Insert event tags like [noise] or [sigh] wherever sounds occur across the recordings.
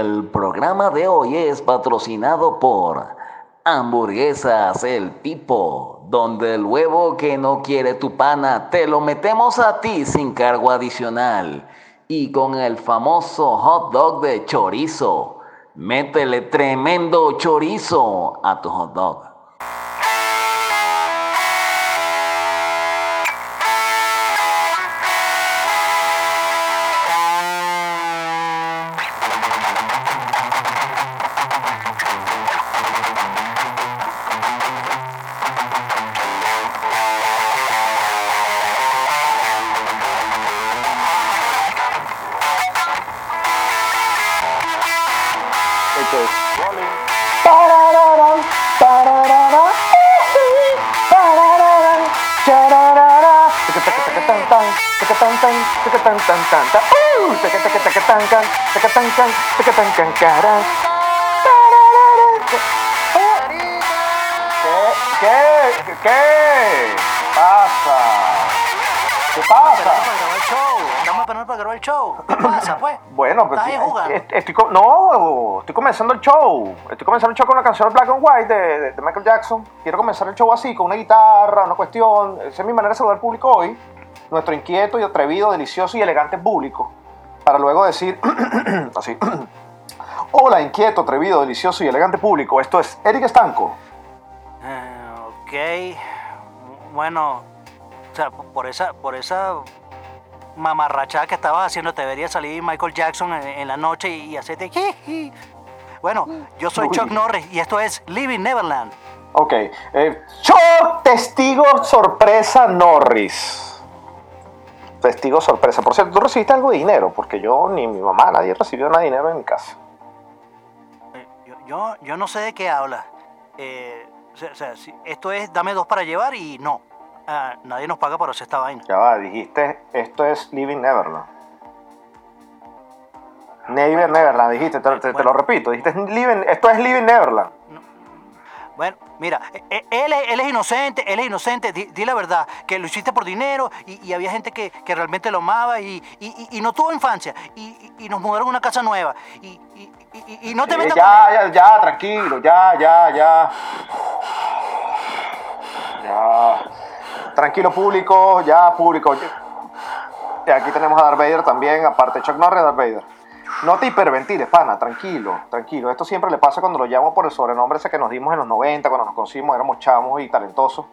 el programa de hoy es patrocinado por Hamburguesas El Pipo, donde el huevo que no quiere tu pana te lo metemos a ti sin cargo adicional. Y con el famoso hot dog de chorizo. Métele tremendo chorizo a tu hot dog. ¿Qué? ¿Qué? ¿Qué pasa? ¿Qué pasa? Estamos esperando para grabar el show. ¿Qué [clears throat] pasa, pues? Bueno, pues ¿Estás ahí jugando? est- estoy, no, estoy comenzando el show. Estoy comenzando el show con la canción Black and White de, de- de Michael Jackson. Quiero comenzar el show así, con una guitarra, una cuestión. Esa es mi manera de saludar al público hoy. Nuestro inquieto y atrevido, delicioso y elegante público. Para luego decir, [clears throat] así. [clears throat] Hola, inquieto, atrevido, delicioso y elegante público. Esto es Eric Estanco. Eh, ok. Bueno, sea, por esa, por esa mamarrachada que estabas haciendo, te debería salir Michael Jackson en, en la noche y, y hacerte. Bueno, yo soy. Chuck Norris y esto es Living Neverland. Ok. Eh, show testigo sorpresa Norris. Testigo sorpresa. Por cierto, tú recibiste algo de dinero, porque yo ni mi mamá, nadie recibió nada de dinero en mi casa. Eh, Yo, yo, yo no sé de qué hablas. Eh, o sea, esto es dame dos para llevar y no. Ah, nadie nos paga por hacer esta vaina. Ya va, dijiste, esto es Living Neverland. Never Neverland, dijiste, te, te- te Bueno. lo repito, dijiste, living, esto es Living Neverland. Bueno, mira, eh, eh, él, es- él es inocente, él es inocente, di, di la verdad, que lo hiciste por dinero y, y había gente que, que realmente lo amaba y, y- no tuvo infancia y, nos mudaron a una casa nueva y, no te metas ya, con él. ya, ya, tranquilo, ya, ya, ya. Ya. Tranquilo, público, ya, público. Y aquí tenemos a Darth Vader también, aparte Chuck Norris, Darth Vader. No te hiperventiles, pana, tranquilo, tranquilo. Esto siempre le pasa cuando lo llamo por el sobrenombre ese que nos dimos en los 90, cuando nos conocimos, éramos chamos y talentosos.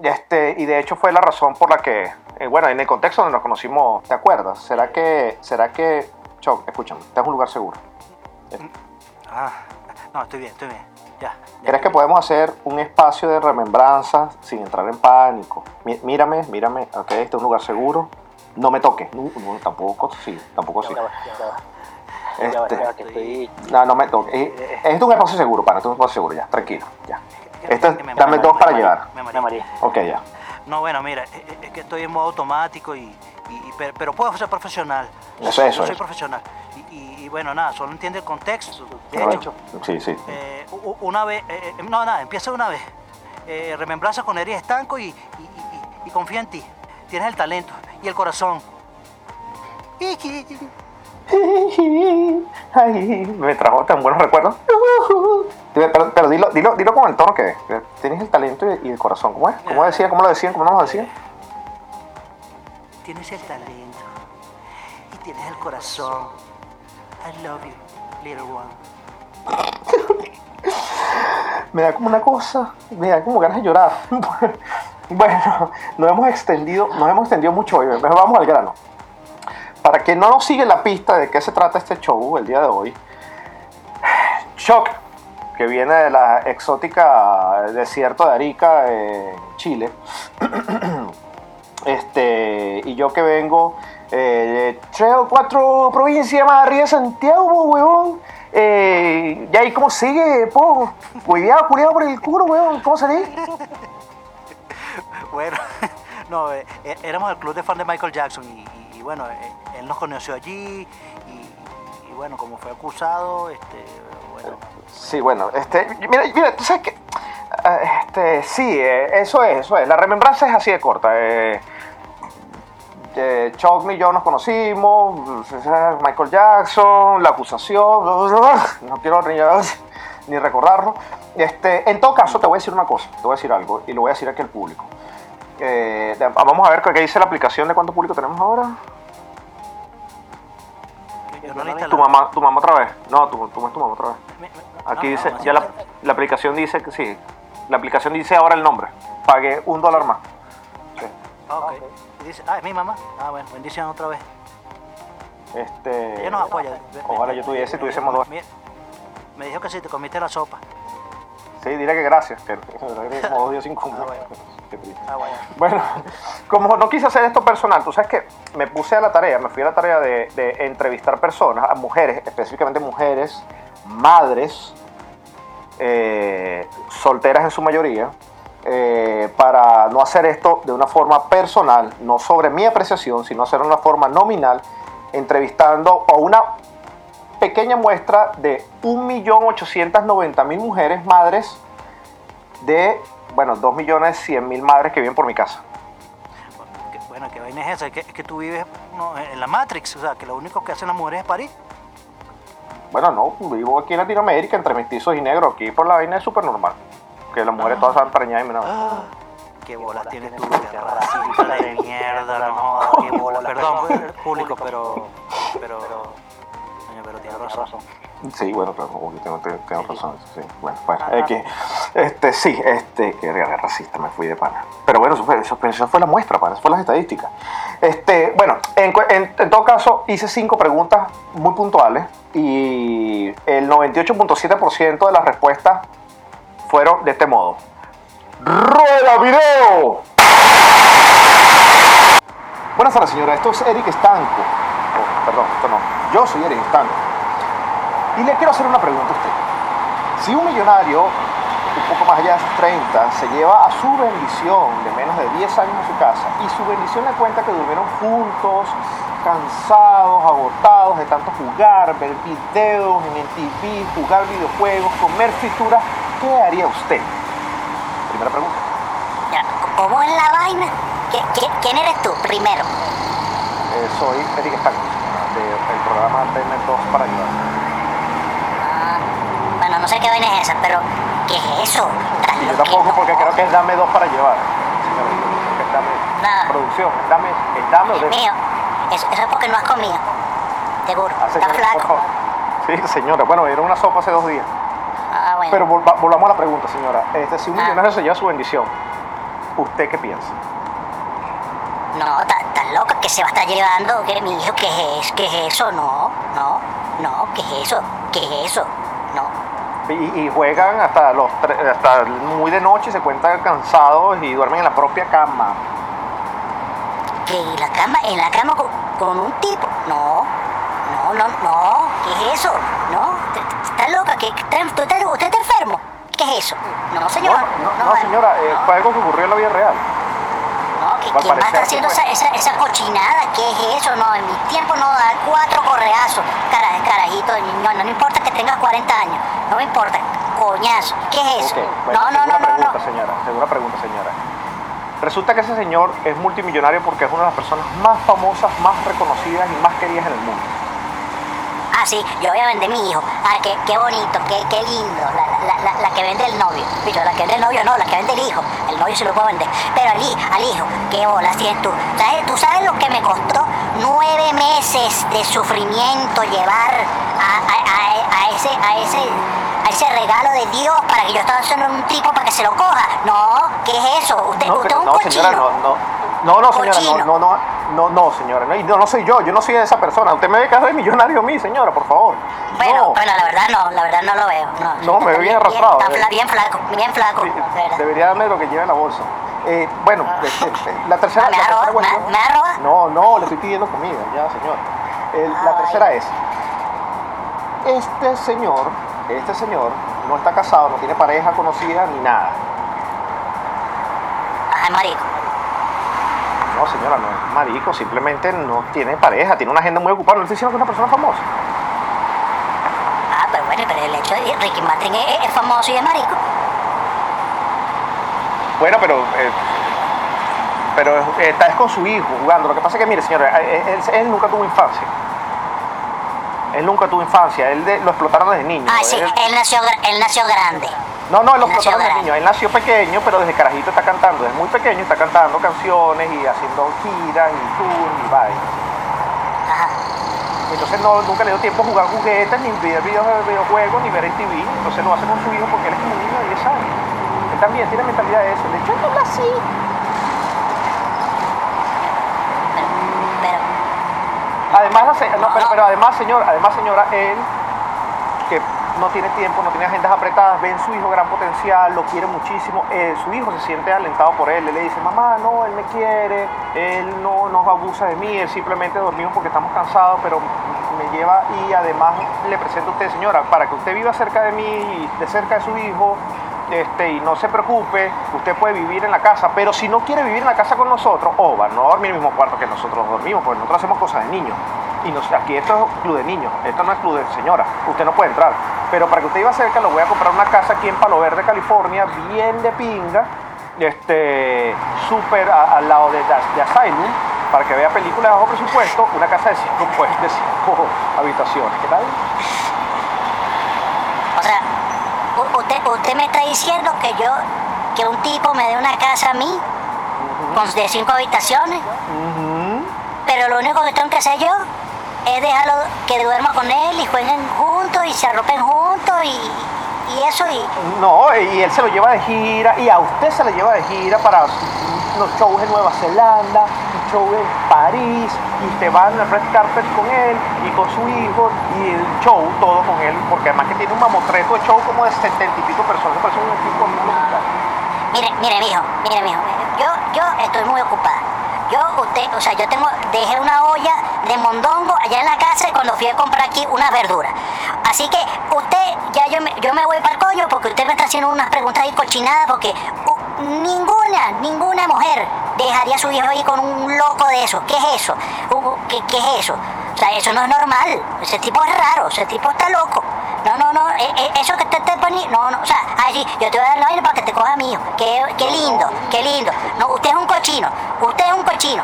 Este, y de hecho fue la razón por la que, eh, bueno, en el contexto donde nos conocimos, ¿te acuerdas? ¿Será que, será que, Chuck, escúchame, este es un lugar seguro? Ah, no, estoy bien, estoy bien. Ya. ya. ¿Crees que podemos hacer un espacio de remembranza sin entrar en pánico? Mí- Mírame, mírame, ok, este es un lugar seguro. No me toques, no, no, tampoco sí, tampoco sí. Ya Este, estoy... no, no me toques. Eh, Este es un espacio seguro, para, este es un espacio seguro, ya, tranquilo, ya. Este dame dos para llevar. me mareé. Ok, ya. No, bueno, mira, es, que estoy en modo automático y, pero, puedo ser profesional. Eso, eso, Yo soy eso. profesional. Y bueno, nada, solo entiende el contexto. De hecho, Sí, sí. Eh, una vez, eh, eh, no, nada, empieza una vez. Eh, remembranza con Eri Estanco y, y, y- y- y confía en ti. Tienes el talento y el corazón. [laughs] Ay, me trajo tan buenos recuerdos. [laughs] Pero, pero dilo, dilo, dilo con el tono que tienes el talento y, el corazón. ¿Cómo es? ¿Cómo decía? ¿Cómo lo decían? ¿Cómo no lo decían? Tienes el talento y tienes el corazón. [laughs] Me da como una cosa, me da como ganas de llorar. [laughs] Bueno, nos hemos extendido, nos hemos extendido mucho hoy. Mejor vamos al grano. Para que no nos sigue la pista de qué se trata este show el día de hoy, Shock, que viene de la exótica desierto de Arica, en Chile, [clears throat] este, y yo que vengo eh, tres o cuatro provincias más arriba de Santiago, huevón. Eh, y ahí, ¿cómo sigue? Po? Cuidado, cuidado por el culo, weón. ¿Cómo salí? [laughs] Bueno, [laughs] no, eh, eh, éramos el club de fan de Michael Jackson y, y- y bueno, eh, él nos conoció allí y, y bueno, como fue acusado, este, bueno, Sí, bueno, este, mira, mira, tú sabes que, ah, este, sí, eso es, eso es, la remembranza es así de corta. eh. Eh, Chuck y yo nos conocimos, Michael Jackson, la acusación, no quiero ni, [laughs] ni recordarlo. Este, en todo caso, te voy a decir una cosa, te voy a decir algo y lo voy a decir aquí al público. Eh, de- vamos a ver qué dice la aplicación de cuánto público tenemos ahora. No. Tu mamá, tu mamá otra vez. No, tu, tu, tu mamá otra vez. Aquí no, dice, no, ya la, la aplicación dice que sí. La aplicación dice ahora el nombre. Pagué un dólar más. Sí. Ah, ok. Y dice, ah, es mi mamá. Ah, bueno, bendición otra vez. Este, Ella nos apoya. Ojalá yo tuviese, tuviésemos dos. Me, dijo que sí, te comiste la sopa. Sí, dile que gracias. Que que como sin. [laughs] Ah, bueno. Ah, como no quise hacer esto personal, tú sabes que me puse a la tarea, me fui a la tarea de, de entrevistar personas, a mujeres, específicamente mujeres, madres, eh, solteras en su mayoría, eh, para no hacer esto de una forma personal, no sobre mi apreciación, sino hacerlo de una forma nominal, entrevistando a una pequeña muestra de 1.890.000 mujeres madres de, bueno, 2.100.000 madres que viven por mi casa. Bueno, ¿qué vaina es esa? Es que, es que tú vives no, en la Matrix, o sea, que lo único que hacen las mujeres es parir. Bueno, no, vivo aquí en Latinoamérica entre mestizos y negros. Aquí por la vaina es súper normal. Que las mujeres todas saben preñadas y menos. Ah, qué bolas tienes tú, qué racista de mierda, no qué bolas. Perdón, público, pero. Pero. Pero tienes razón. Sí, bueno, pero como que tengo, tengo, tengo razón. Sí, bueno, bueno, es que, este, sí, este, que era racista, me fui de pana. Pero bueno, eso fue, eso, fue la muestra, pana, eso fue las estadísticas. Este, bueno, en- en todo caso, hice cinco preguntas muy puntuales y el 98.7% de las respuestas fueron de este modo. ¡Rueda video! Buenas tardes, señora. Esto es Eric Estanco. Oh, perdón, esto no. Yo soy Eric Estanco. Y le quiero hacer una pregunta a usted. Si un millonario, un poco más allá de sus 30, se lleva a su bendición de menos de 10 años a su casa y su bendición le cuenta que durmieron juntos, cansados, agotados de tanto jugar, ver videos en el TV, jugar videojuegos, comer frituras, ¿qué haría usted? Primera pregunta. Ya, ¿Cómo es la vaina? ¿Qui- qui- ¿Quién eres tú primero? Eh, soy Eric Estanco, del programa Tener 2 para ayudar. Ah, bueno, no sé qué vaina es esa, pero ¿qué es eso? ¿Estás Y yo tampoco porque creo que es dame dos para llevar. Es dame Nada. producción, es dame, es dame o de mío, eso, eso es porque no has comido. Seguro, Ah, señora, flaco. Sí, señora. Bueno, era una sopa hace dos días. Bueno. Pero volva- volvamos a la pregunta, señora. Este, si un Ah. millonario se lleva su bendición, ¿usted qué piensa? No, ta- estás loca que se va a estar llevando, que mi hijo, ¿qué es? ¿Qué es eso? No, no, no, ¿qué es eso? ¿Qué es eso? No. Y, y juegan hasta los hasta muy de noche, se cuentan cansados y duermen en la propia cama. ¿Que en la cama, en la cama con, con un tipo? No, no, no, no, ¿qué es eso? No, ¿estás loca? ¿Que, que te- ¿Usted, está- usted está enfermo? ¿Qué es eso? No, No, señor. no, no, señora, eh, fue algo que ocurrió en la vida real. No, que ¿quién va a estar haciendo esa, esa, esa cochinada? ¿Qué es eso? No, en mi tiempo no dar cuatro correazos. Cara, carajito, no, no, no importa que tengas 40 años. No me importa. Coñazo. ¿Qué es eso? Ok, bueno, no, no, no, pregunta, no. señora. Segunda pregunta, señora. Resulta que ese señor es multimillonario porque es una de las personas más famosas, más reconocidas y más queridas en el mundo. Ah, sí, yo voy a vender mi hijo. Ah, qué, qué bonito, qué, qué lindo. La, la, la, la que vende el novio. Dicho, la que vende el novio no, la que vende el hijo. El novio se lo puedo vender. Pero al, al hijo, qué bolas tienes tú. ¿Sabes, ¿Tú sabes lo que me costó? Nueve meses de sufrimiento llevar a, a, a, a ese, a ese, a ese regalo de Dios para que yo estaba haciendo un tipo para que se lo coja. No, ¿qué es eso? Usted, No, usted es un no, cochino. señora, no, no. No, no, señora, Cochino. no, no, no, no, señora, no, no, no soy yo, yo no soy esa persona. Usted me ve cara de millonario a mí, señora, por favor. Bueno, no. bueno, la verdad no, la verdad no lo veo. No, No, me ve Está bien arrastrado, Está eh. fla- bien flaco, bien flaco. De. Debería darme lo que lleva en la bolsa. Eh, bueno, este, este, la tercera, Ah, ¿me la tercera ¿Me- me? No, no, le estoy pidiendo comida, ya, señor. La Ay. tercera es, este señor, este señor no está casado, no tiene pareja conocida ni nada. Ajá, marico. No, señora, no es marico, simplemente no tiene pareja, tiene una agenda muy ocupada. No le estoy diciendo que es una persona famosa. Ah, pero bueno, pero el hecho de que Ricky Martin es, es famoso y es marico. Bueno, pero. eh, pero es- está es con su hijo jugando. Lo que pasa es que, mire, señora, él, él- él nunca tuvo infancia. Él nunca tuvo infancia, él de- lo explotaron desde niño. Ah, sí, Él- él nació, él nació grande. No, no, él lo él nació explotaron desde grande. niño. Él nació pequeño, pero desde carajito está cantando. Desde muy pequeño está cantando canciones y haciendo giras y tours y vainas. Ajá. Entonces no, nunca le dio tiempo a jugar juguetes, ni ver videos de videojuegos, ni ver en TV. Entonces lo hace con su hijo porque él es un niño de 10 años. Él también tiene mentalidad de eso. De hecho, él así. Pero, Además, no, pero, pero además, señor, además, señora, él no tiene tiempo, no tiene agendas apretadas, ve en su hijo gran potencial, lo quiere muchísimo, eh, su hijo se siente alentado por él, él le dice, mamá, no, él me quiere, él no nos abusa de mí, él simplemente dormimos porque estamos cansados, pero me lleva y además le presento a usted, señora, para que usted viva cerca de mí de cerca de su hijo, este, y no se preocupe, usted puede vivir en la casa, pero si no quiere vivir en la casa con nosotros, o va no a dormir en el mismo cuarto que nosotros dormimos, porque nosotros hacemos cosas de niños. Y nos- aquí esto es club de niños, esto no es club de señora, usted no puede entrar. Pero para que usted viva cerca, lo voy a comprar una casa aquí en Palo Verde, California, bien de pinga, este, súper al lado de, de Asylum, para que vea películas de bajo presupuesto, una casa de cinco, [laughs] pues, de cinco habitaciones. ¿Qué tal? o sea, usted, usted me está diciendo que yo, que un tipo me dé una casa a mí, con de cinco habitaciones, pero lo único que tengo que hacer yo es dejarlo que duerma con él y jueguen juntos y se arropen juntos y, y eso y... No, y él se lo lleva de gira, y a usted se le lleva de gira para los shows en Nueva Zelanda, un show en París, y usted va el red carpet con él y con su hijo, y el show todo con él, porque además que tiene un mamotreto de show como de setenta y pico personas, parece un equipo musical. Mire, mire, mijo, mire, mijo, yo, yo estoy muy ocupada. Yo, usted, o sea, yo tengo, dejé una olla de mondongo allá en la casa cuando fui a comprar aquí unas verduras. Así que usted, ya yo me, yo me voy para el coño porque usted me está haciendo unas preguntas ahí cochinadas porque uh, ninguna, ninguna mujer dejaría a su hijo ahí con un loco de eso. ¿Qué es eso? ¿qué, ¿Qué es eso? O sea, eso no es normal. Ese tipo es raro, ese tipo está loco. No, no, no, eh, eh, eso que te, te poniendo, no, no, o sea, ay, sí, yo te voy a dar la vaina para que te coja mío. Qué, qué lindo, qué lindo. No, usted es un cochino, usted es un cochino.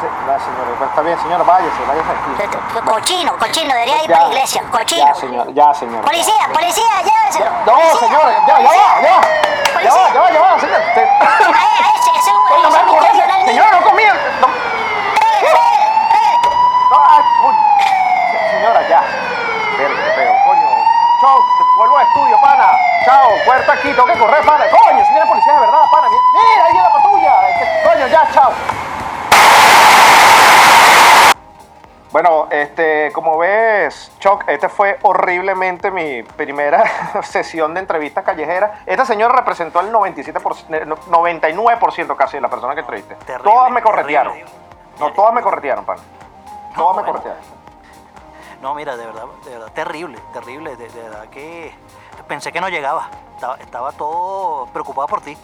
Sí, no, señora, pues, está bien, señora, váyase, váyase aquí. Cochino, cochino, debería ir Ya, para la iglesia, cochino. Ya, señora, ya, señora. Policía, policía, lléveselo. No, señora, ya, ya va, ya va. Ya va, ya va, ya va, señora. Se- Ay, [laughs] ay, ese, ese es un- Oye, no me ese es un acordé, violar niño. señora, no comía. No, Eh, eh, eh. no, ay, coño. Señora, ya. Verga, qué feo, coño. Chao, te vuelvo a estudio, pana. Chao, puerta aquí, tengo que correr, pana. Coño, señora policía de verdad, pana. Mira, ahí viene la patrulla. Este, Coño, ya, chao. Bueno, este, como ves, Choc, este fue horriblemente mi primera [laughs] sesión de entrevistas callejeras. Esta señora representó el 97%, eh, no, 99% casi de la persona que entrevisté. Terrible, todas me corretearon. terrible. No, todas me corretearon, pana. Todas me bueno. corretearon. No, mira, de verdad, de verdad, terrible, terrible. De, de verdad que pensé que no llegaba. Estaba, estaba todo preocupado por ti.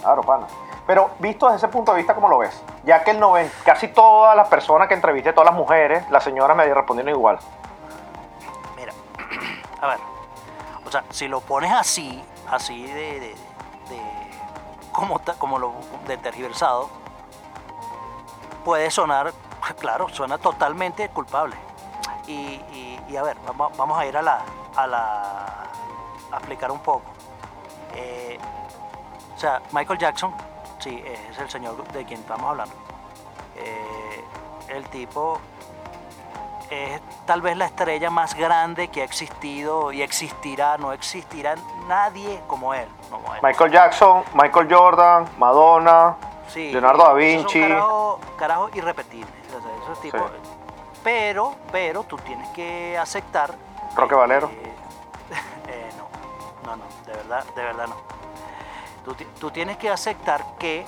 Claro, pana. Pero visto desde ese punto de vista, ¿cómo lo ves? Ya que el noven- casi todas las personas que entrevisté, todas las mujeres, las señoras me respondieron igual. Mira, [clears throat] a ver, o sea, si lo pones así, así de, de, de- como, como lo de tergiversado, puede sonar, [laughs] claro, suena totalmente culpable. Y, y- y a ver, vamos, vamos a ir a la, a la, a explicar un poco. Eh, o sea, Michael Jackson, sí, es el señor de quien estamos hablando. Eh, el tipo es tal vez la estrella más grande que ha existido y existirá, no existirá nadie como él. como él. Michael Jackson, Michael Jordan, Madonna, Sí, Leonardo da esos son Vinci. Carajos carajo irrepetibles. o sea, esos tipos- Sí. Pero, pero tú tienes que aceptar. Roque Valero. [laughs] eh, no, no, no, de verdad, de verdad no. Tú, ti- tú tienes que aceptar que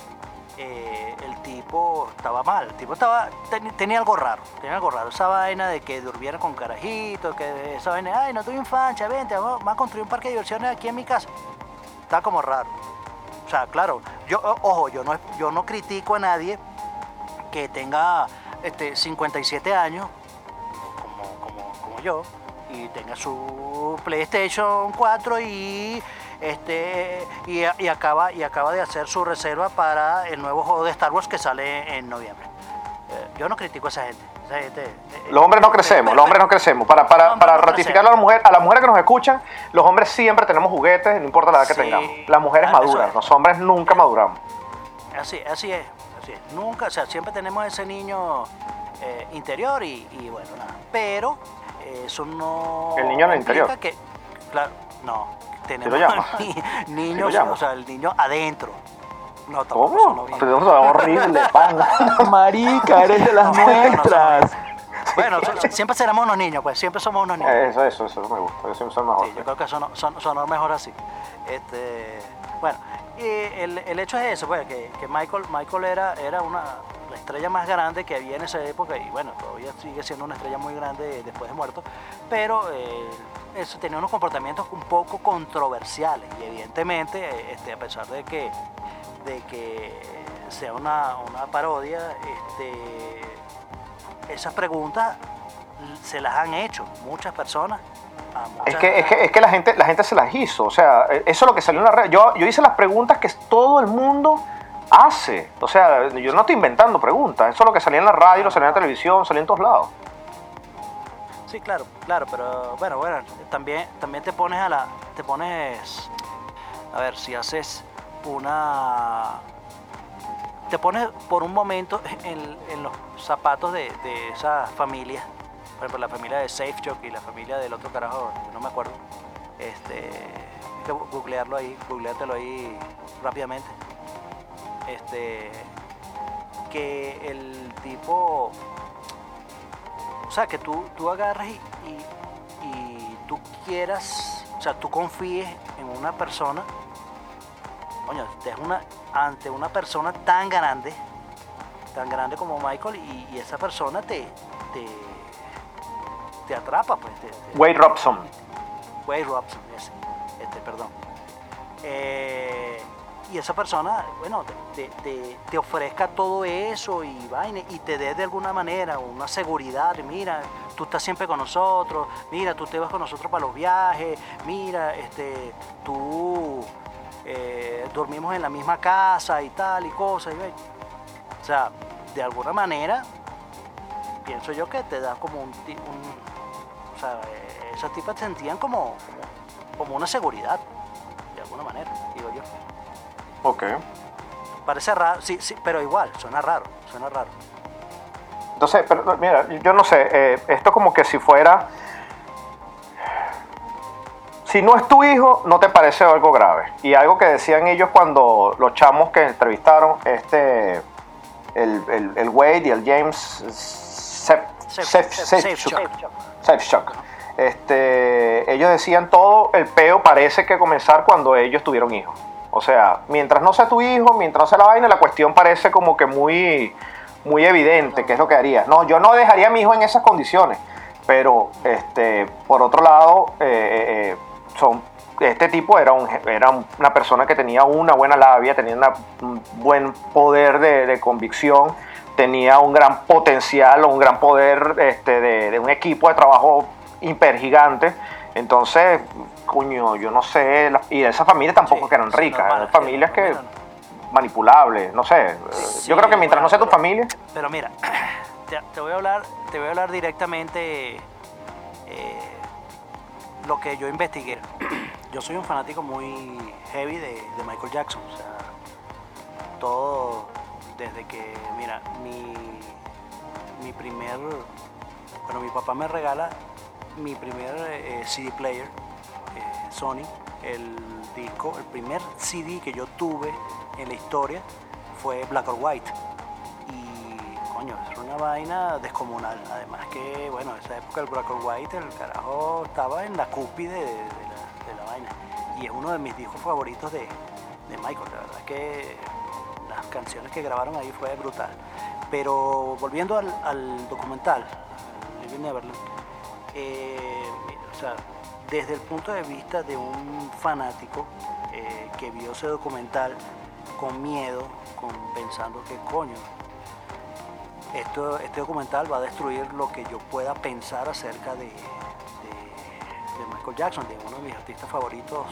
eh, el tipo estaba mal. El tipo estaba, ten- tenía algo raro, tenía algo raro. Esa vaina de que durmiera con carajitos, que esa vaina, ay, no tuve infancia, vente, vamos, vamos a construir un parque de diversiones aquí en mi casa. Está como raro. O sea, claro, yo, ojo, yo no, yo no critico a nadie que tenga este, 57 años, como, como, como yo, y tenga su PlayStation 4 y este, y, y acaba, y acaba de hacer su reserva para el nuevo juego de Star Wars que sale en noviembre. Eh, yo no critico a esa gente. esa gente, eh, Los hombres no crecemos, los hombres no crecemos. Para, para, para no ratificarlo a la mujer, a las mujeres que nos escuchan, los hombres siempre tenemos juguetes, no importa la edad que Sí. tengamos. Las mujeres maduran, es. los hombres nunca maduramos. Así, así es, es. Nunca, o sea, siempre tenemos ese niño eh, interior y, y bueno, nada. Pero eh, eso no. El niño en el implica interior. Que, claro, no. Tenemos ni- ¿Sí niños, o sea, el niño adentro. No, tampoco ¿Cómo? Pero eso es horrible, pana. Marica, eres de las No, no, no, no, no. nuestras. Bueno, siempre seremos unos niños, pues siempre somos unos niños. Eso, eso, eso me gusta. Yo siempre soy mejor. Sí, yo creo que sonó, son- sonó mejor así. Este, bueno, y el, el hecho es eso, pues, que, que Michael, Michael era, era una, la estrella más grande que había en esa época y bueno, todavía sigue siendo una estrella muy grande después de muerto, pero eh, eso tenía unos comportamientos un poco controversiales y evidentemente, eh, este, a pesar de que, de que sea una, una parodia, este, esas preguntas se las han hecho muchas personas. Es que, es, que, es que la gente, la gente se las hizo. O sea, eh, eso es lo que salió en la red. Yo, hice las preguntas que todo el mundo hace. O sea, yo no estoy inventando preguntas. Eso es lo que salía en la radio, lo salía en la televisión, salía en todos lados. Sí, claro, claro, pero bueno, bueno, también, también te pones a la, te pones, a ver, si haces una, te pones por un momento en, los zapatos de, de esa familia, por ejemplo, la familia de Safe Jock y la familia del otro carajo, no me acuerdo, este, hay que googlearlo ahí, googleártelo ahí rápidamente, este, que el tipo o sea, que tú, tú agarres y, y- tú quieras, o sea, tú confíes en una persona, coño, una, ante una persona tan grande, tan grande como Michael, y, esa persona te, te atrapa, pues. Te, te- Wade Robson. Wade Robson, ese, este, perdón. Eh, y esa persona, bueno, te, te- te ofrezca todo eso y vaina, y te dé de alguna manera una seguridad, mira, tú estás siempre con nosotros, mira, tú te vas con nosotros para los viajes, mira, este, tú eh, dormimos en la misma casa y tal y cosas, y o sea, de alguna manera, pienso yo que te da como un, un- o sea, eh, esas tipas sentían como, como, una seguridad, de alguna manera, digo yo. Ok. Parece raro, sí, sí, pero igual, suena raro, suena raro. Entonces, pero, mira, yo no sé, eh, esto como que si fuera... Si no es tu hijo, no te parece algo grave. Y algo que decían ellos cuando los chamos que entrevistaron, este, el, el, el Wade y el James Sef- Sef- Sefcock. Safechuck. Safechuck. Este, ellos decían todo el peo parece que comenzar cuando ellos tuvieron hijos. O sea, mientras no sea tu hijo, mientras no sea la vaina, la cuestión parece como que muy, muy evidente, que es lo que haría. No, yo no dejaría a mi hijo en esas condiciones. Pero, este, por otro lado, eh, eh, eh, son, este tipo era, un, era una persona que tenía una buena labia, tenía un buen poder de, de convicción, tenía un gran potencial o un gran poder este, de, de un equipo de trabajo hipergigante. Entonces, coño, yo no sé, la- y esa familia tampoco Sí, que eran ricas, eran familias que manipulables, no sé. Sí, yo creo que mientras no sea tu familia, Pero mira, [clears throat] te, te voy a hablar, te voy a hablar directamente eh, lo que yo investigué. [clears throat] Yo soy un fanático muy heavy de, de Michael Jackson. O sea, todo desde que, mira, mi, mi primer, bueno, mi papá me regala mi primer eh, CD player, eh, Sony, el disco, el primer CD que yo tuve en la historia fue Black or White. Y coño, es una vaina descomunal. Además que, bueno, en esa época el Black or White, el carajo estaba en la cúspide de, la, vaina. Y es uno de mis discos favoritos de, de Michael. La verdad que canciones que grabaron ahí fue brutal. Pero volviendo al, al documental, Living Neverland, eh, desde el punto de vista de un fanático eh, que vio ese documental con miedo, con, pensando que coño, esto, este documental va a destruir lo que yo pueda pensar acerca de, Michael Jackson, de uno de mis artistas favoritos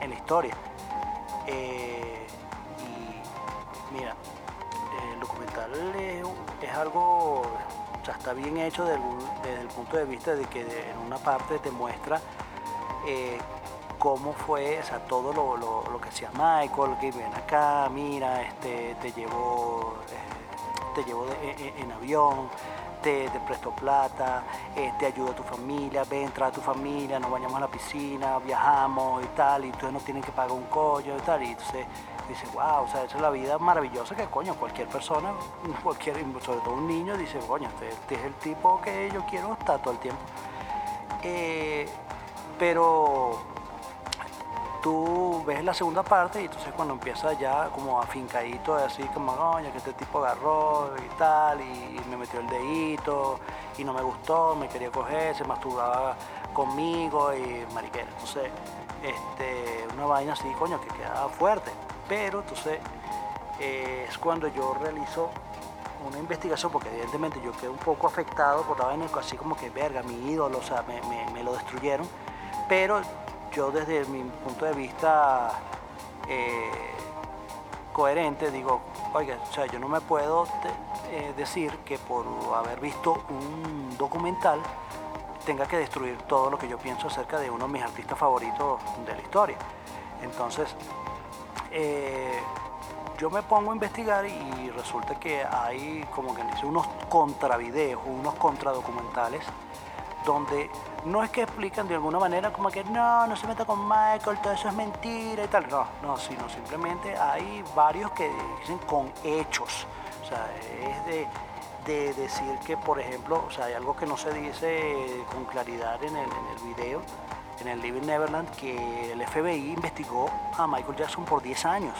en la historia. Eh, mira, el documental es, algo, o sea, está bien hecho desde el, punto de vista de que en una parte te muestra eh, cómo fue, o sea, todo lo, lo- lo que hacía Michael, que ven acá, mira, este, te llevo, eh, te llevo de- en, en avión, te, te presto plata, eh, te ayudo a tu familia, ven, trae a tu familia, nos bañamos a la piscina, viajamos y tal, y entonces no tienen que pagar un collo y tal, y entonces dice, wow, o sea, esa es la vida maravillosa que coño, cualquier persona, [laughs] cualquier, sobre todo un niño, dice, coño, este, este es el tipo que yo quiero estar todo el tiempo. Eh, pero tú ves la segunda parte y entonces cuando empieza ya como afincadito, así como, coño, que este tipo agarró y tal, y me metió el dedito, y no me gustó, me quería coger, se masturbaba conmigo y mariquera. Entonces, este, una vaina así, coño, que queda fuerte. Pero entonces eh, es cuando yo realizo una investigación, porque evidentemente yo quedé un poco afectado por la vaina, así como que, verga, mi ídolo, o sea, me lo destruyeron. Pero yo desde mi punto de vista eh, coherente digo, oiga, o sea, yo no me puedo eh, decir que por haber visto un documental tenga que destruir todo lo que yo pienso acerca de uno de mis artistas favoritos de la historia. Entonces, eh, yo me pongo a investigar y resulta que hay como que dice unos contravideos, unos contradocumentales donde no es que explican de alguna manera como que no, no se meta con Michael, todo eso es mentira y tal. No, no, sino simplemente hay varios que dicen con hechos. O sea, es de, de decir que, por ejemplo, o sea, hay algo que no se dice con claridad en el, en el video, en el Living Neverland, que el FBI investigó a Michael Jackson por 10 años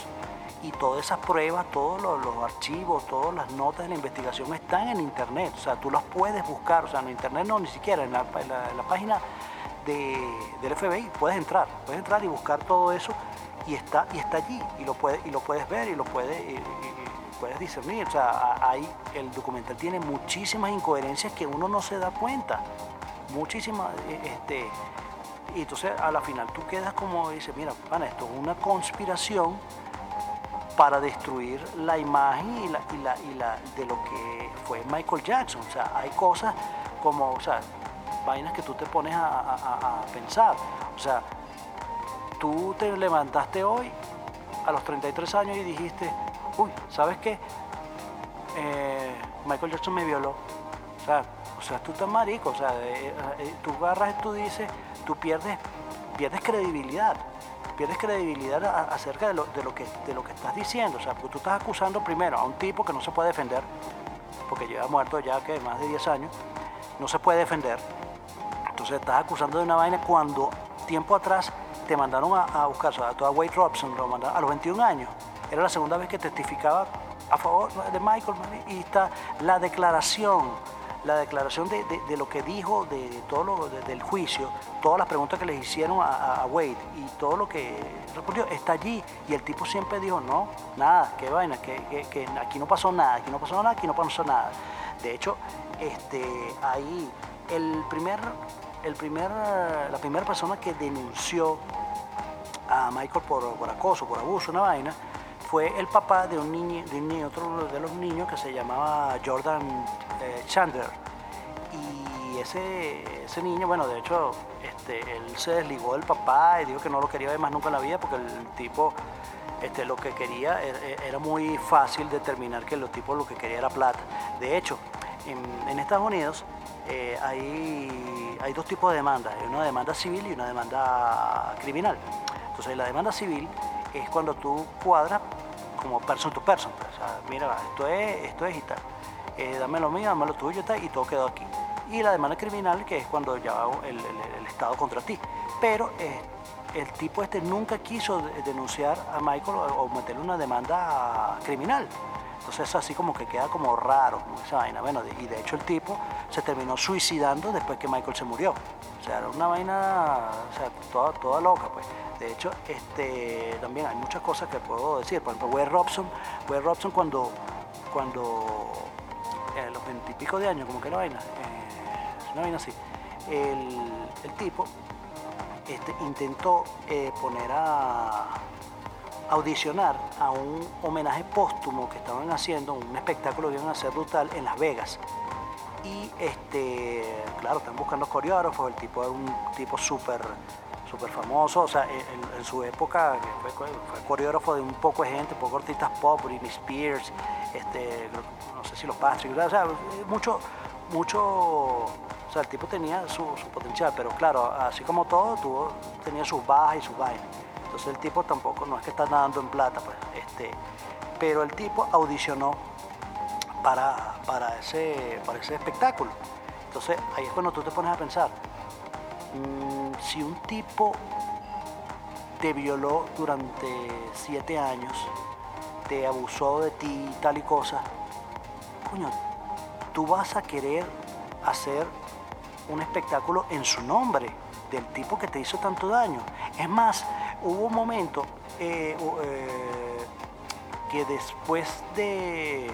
y todas esas pruebas, todos los, archivos, todas las notas de la investigación están en internet, o sea, tú las puedes buscar, o sea, en internet no, ni siquiera, en la, página de- del FBI puedes entrar, puedes entrar y buscar todo eso y está, y está allí, y lo, puedes, y lo puedes ver y lo puedes, y- y- y puedes discernir, o sea, ahí el documental tiene muchísimas incoherencias que uno no se da cuenta, muchísimas, eh, este, y entonces a la final tú quedas como dices, mira, pana, esto es una conspiración para destruir la imagen y la, y la, y la de lo que fue Michael Jackson. O sea, hay cosas como, o sea, vainas que tú te pones a, pensar. O sea, tú te levantaste hoy a los 33 años y dijiste, uy, ¿sabes qué? Eh, Michael Jackson me violó. O sea, o sea, tú estás marico, o sea, eh, eh, tú agarras y tú dices, tú pierdes, pierdes credibilidad, pierdes credibilidad acerca de lo, de, lo que, de lo que estás diciendo, o sea, porque tú estás acusando primero a un tipo que no se puede defender, porque lleva muerto ya que más de 10 años, no se puede defender, entonces estás acusando de una vaina cuando tiempo atrás te mandaron a, buscar, o sea, a toda Wade Robson, lo mandaron a los 21 años, era la segunda vez que testificaba a favor de Michael, y está la declaración, la declaración de, de- lo que dijo, de, todo lo de- del juicio, todas las preguntas que le hicieron a- a Wade y todo lo que respondió está allí. Y el tipo siempre dijo, no, nada, qué vaina, que, que- que aquí no pasó nada, aquí no pasó nada, aquí no pasó nada. De hecho, este, ahí el primer, el primer, la primera persona que denunció a Michael por, por acoso, por abuso, una vaina, fue el papá de un niño, de un niño, otro de los niños que se llamaba Jordan eh, Chandler. Y ese, ese niño, bueno, de hecho, este, él se desligó del papá y dijo que no lo quería ver más nunca en la vida porque el tipo este, lo que quería era, era muy fácil determinar que el tipo lo que quería era plata. De hecho, en, en Estados Unidos eh, hay, hay dos tipos de demandas, hay una demanda civil y una demanda criminal. Entonces la demanda civil es cuando tú cuadras como person to person, pues, o sea, mira, esto es, esto es y tal, Eh, dame lo mío, dame lo tuyo y todo quedó aquí. Y la demanda criminal que es cuando ya el, Estado contra ti. Pero eh, el tipo este nunca quiso de- denunciar a Michael o, meterle una demanda criminal. Entonces es así como que queda como raro como esa vaina. Bueno, y de hecho el tipo se terminó suicidando después que Michael se murió. O sea, era una vaina, o sea, toda, toda loca, pues. De hecho, este, también hay muchas cosas que puedo decir. Por ejemplo, Wade Robson, Wade Robson cuando, cuando veintipico de años, como que la vaina, una vaina así, el, el tipo este, intentó eh, poner a audicionar a un homenaje póstumo que estaban haciendo, un espectáculo que iban a hacer brutal en Las Vegas. Y este, claro, están buscando coreógrafos, el tipo era un tipo súper súper famoso, o sea, en, su época fue coreógrafo de un poco de gente, poco artistas pop, Britney Spears, este, no sé si los Patrick, o sea, mucho, mucho, o sea, el tipo tenía su, potencial, pero claro, así como todo, tuvo, tenía sus bajas y sus vainas. Entonces el tipo tampoco, no es que está nadando en plata, pues, este, pero el tipo audicionó para, para, ese, para ese espectáculo. Entonces ahí es cuando tú te pones a pensar, mm, si un tipo te violó durante siete años, abusó de ti, tal y cosa, coño, tú vas a querer hacer un espectáculo en su nombre del tipo que te hizo tanto daño. Es más, hubo un momento eh, eh, que después de,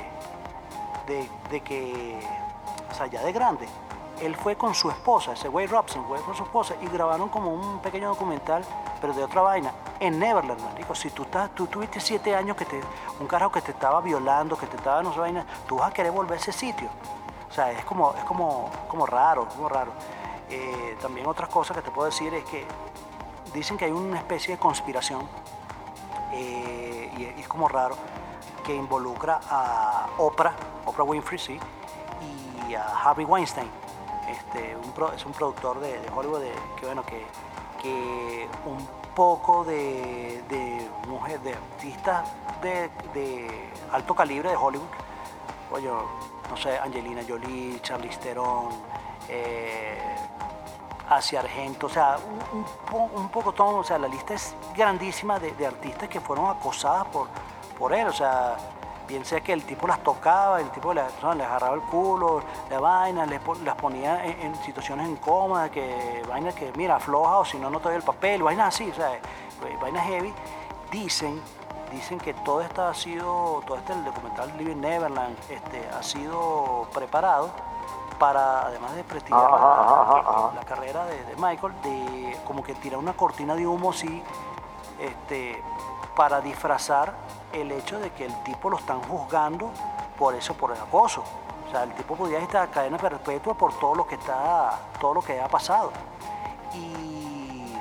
de, de, que, o sea, ya de grande, él fue con su esposa, ese Wade Robson, fue con su esposa y grabaron como un pequeño documental, pero de otra vaina, en Neverland, marico. Si tú, estás, tú tuviste siete años que te, un carajo que te estaba violando, que te estaba no sé vaina, tú vas a querer volver a ese sitio. O sea, es como, es como, como raro, como raro. Eh, también otras cosas que te puedo decir es que dicen que hay una especie de conspiración, eh, y, y, es como raro, que involucra a Oprah, Oprah Winfrey, sí, y a Harvey Weinstein. Este, un es un productor de, Hollywood que, bueno, que, que un poco de, de mujeres, de artistas de, alto calibre de Hollywood, oye, no sé, Angelina Jolie, Charlize Theron, eh, hacia Argento, o sea, un, un, un, poco todo, o sea, la lista es grandísima de, de, artistas que fueron acosadas por, por él, o sea, bien sea que el tipo las tocaba, el tipo les, les agarraba el culo, la vaina, les, las ponía en, en, situaciones incómodas, que vainas que, mira, afloja o si no, no te doy el papel, vainas así, o sea, vainas heavy, dicen dicen que todo esto ha sido, todo este el documental Living Neverland este, ha sido preparado para, además de prestigiar ajá, la, ajá, ajá. la, carrera de, de, Michael, de como que tirar una cortina de humo así, este, para disfrazar el hecho de que el tipo lo están juzgando por eso, por el acoso. O sea, el tipo podía estar cadena perpetua por todo lo que está, todo lo que ha pasado. Y,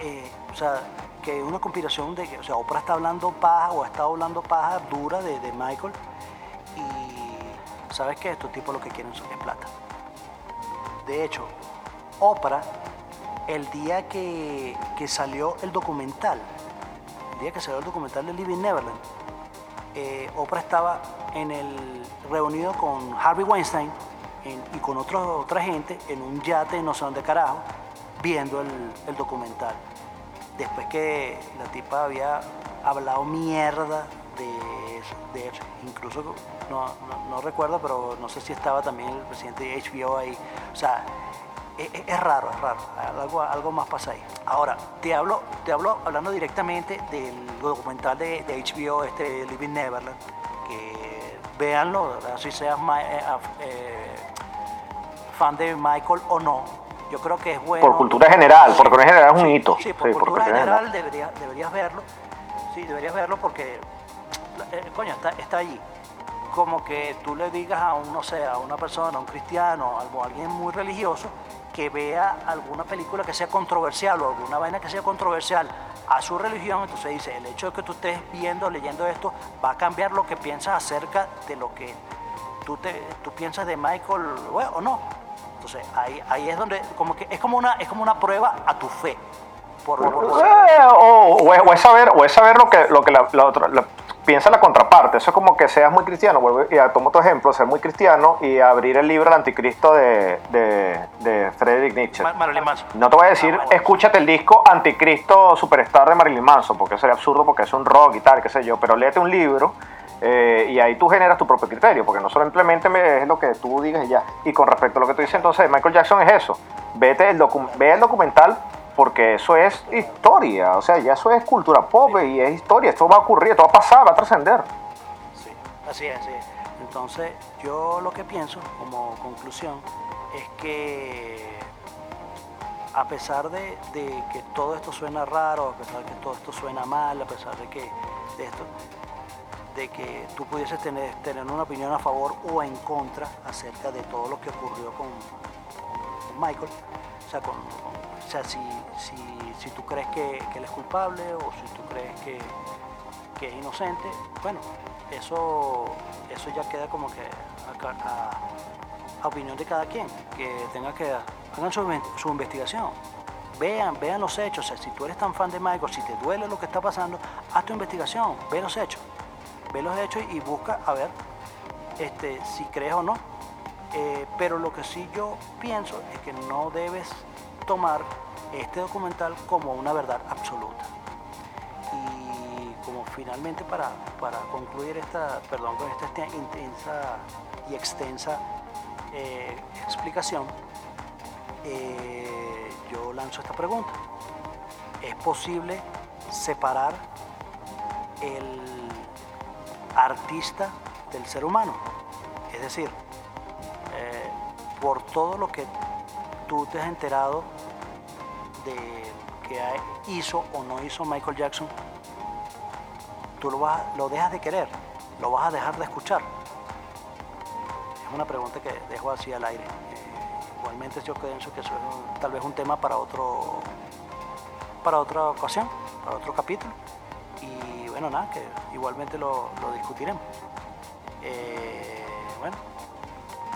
eh, o sea, que una conspiración de que, o sea, Oprah está hablando paja o estado hablando paja dura de, de Michael y sabes que estos tipos lo que quieren son es plata. De hecho, Oprah, el día que, que, salió el documental, el día que salió el documental de Living Neverland, eh, Oprah estaba en el reunido con Harvey Weinstein y con otro, otra gente en un yate no sé dónde carajo, viendo el, el documental después que la tipa había hablado mierda de eso, incluso no, no, no, recuerdo, pero no sé si estaba también el presidente de HBO ahí. O sea, es, es raro, es raro, algo, algo, más pasa ahí. Ahora, te hablo, te hablo hablando directamente del documental de, de HBO, este Living Neverland, que véanlo, si seas eh, eh, fan de Michael o no, yo creo que es bueno. Por cultura general, sí, por cultura general es un hito. Sí, por sí, cultura por general, general deberías, deberías verlo. Sí, deberías verlo porque, eh, coño, está, está allí. Como que tú le digas a un, no sé, a una persona, a un cristiano, a alguien muy religioso, que vea alguna película que sea controversial o alguna vaina que sea controversial a su religión, entonces dice, el hecho de que tú estés viendo, leyendo esto, va a cambiar lo que piensas acerca de lo que tú, te, tú piensas de Michael, bueno, o no. Entonces ahí, ahí es donde como que es como una es como una prueba a tu fe. Por, por, por o, o, es, o, es, saber o es saber lo que lo que la, la otra la, piensa la contraparte. Eso es como que seas muy cristiano. Y tomo otro ejemplo, ser muy cristiano y abrir el libro El Anticristo de, de, de Friedrich Nietzsche. Marilyn Manson. No te voy a decir, ah, escúchate el disco Anticristo Superstar de Marilyn Manson, porque sería absurdo porque es un rock y tal, qué sé yo. Pero léete un libro eh, y ahí tú generas tu propio criterio, porque no simplemente es lo que tú digas y ya. Y con respecto a lo que tú dices entonces Michael Jackson es eso. Vete el ve el documental porque eso es historia, o sea, ya eso es cultura pop sí. y es historia, esto va a ocurrir, esto va a pasar, va a trascender. Sí, así es, así es. Entonces, yo lo que pienso como conclusión es que a pesar de, de que todo esto suena raro, a pesar de que todo esto suena mal, a pesar de que de esto, de que tú pudieses tener, tener una opinión a favor o en contra acerca de todo lo que ocurrió con, con Michael, o sea, con- con- o sea si, si, si tú crees que, él es culpable o si tú crees que, que es inocente, bueno, eso, eso ya queda como que a, opinión de cada quien, que tenga que hagan su, su investigación. Vean, vean los hechos. O sea, si tú eres tan fan de Michael, si te duele lo que está pasando, haz tu investigación, ve los hechos. Ve los hechos y busca a ver este, si crees o no. Eh, pero lo que sí yo pienso es que no debes tomar este documental como una verdad absoluta. Y como finalmente para, para concluir esta, perdón, con esta intensa y extensa eh, explicación, eh, yo lanzo esta pregunta. ¿Es posible separar el artista del ser humano? Es decir, eh, por todo lo que tú te has enterado de que hizo o no hizo Michael Jackson, tú lo, vas, lo dejas de querer, lo vas a dejar de escuchar. Es una pregunta que dejo así al aire. Eh, igualmente yo pienso que eso es tal vez un tema para otro para otra ocasión, para otro capítulo. Y bueno, nada, que igualmente lo, lo discutiremos. Eh, bueno,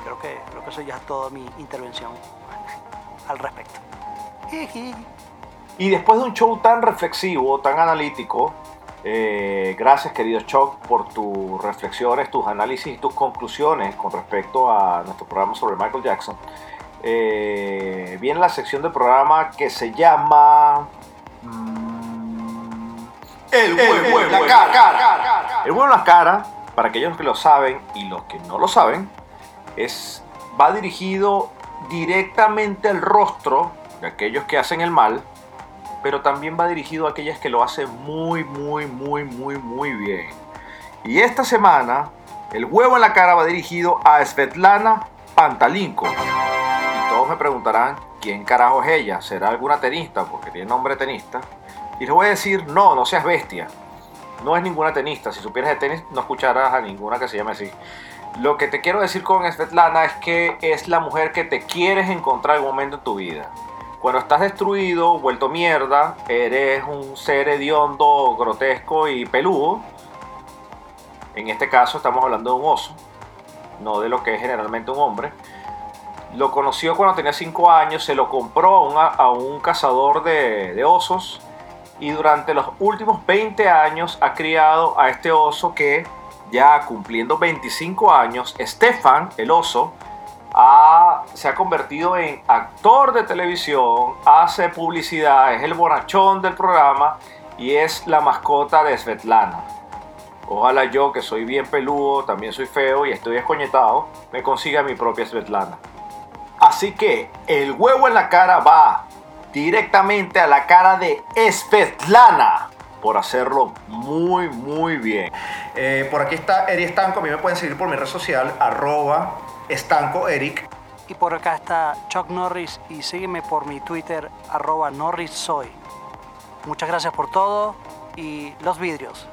creo que, creo que eso ya es toda mi intervención al respecto. Y después de un show tan reflexivo, tan analítico, eh, gracias querido Chuck por tus reflexiones, tus análisis y tus conclusiones con respecto a nuestro programa sobre Michael Jackson. Eh, viene la sección del programa que se llama... mm, El huevo en la cara. El huevo en la cara, para aquellos que lo saben y los que no lo saben, es, va dirigido directamente al rostro de aquellos que hacen el mal, pero también va dirigido a aquellas que lo hacen muy, muy, muy, muy, muy bien. Y esta semana, el huevo en la cara va dirigido a Svetlana Pantalinko. Y todos me preguntarán, ¿quién carajo es ella? ¿Será alguna tenista? Porque tiene nombre de tenista. Y les voy a decir, no, no seas bestia. No es ninguna tenista. Si supieras de tenis, no escucharás a ninguna que se llame así. Lo que te quiero decir con Svetlana es que es la mujer que te quieres encontrar en un momento en tu vida. Cuando estás destruido, vuelto mierda, eres un ser hediondo, grotesco y peludo. En este caso estamos hablando de un oso, no de lo que es generalmente un hombre. Lo conoció cuando tenía 5 años, se lo compró a un, cazador de, de osos y durante los últimos 20 años ha criado a este oso que ya cumpliendo 25 años, Stefan, el oso, se ha convertido en actor de televisión, hace publicidad, es el borrachón del programa y es la mascota de Svetlana. Ojalá yo, que soy bien peludo, también soy feo y estoy escoñetado, me consiga mi propia Svetlana. Así que el huevo en la cara va directamente a la cara de Svetlana por hacerlo muy, muy bien. Eh, por aquí está Eri Estanco, a mí me pueden seguir por mi red social, arroba Estanco Eric. Y por acá está Chuck Norris y sígueme por mi Twitter arroba norrissoy. Muchas gracias por todo y los vidrios.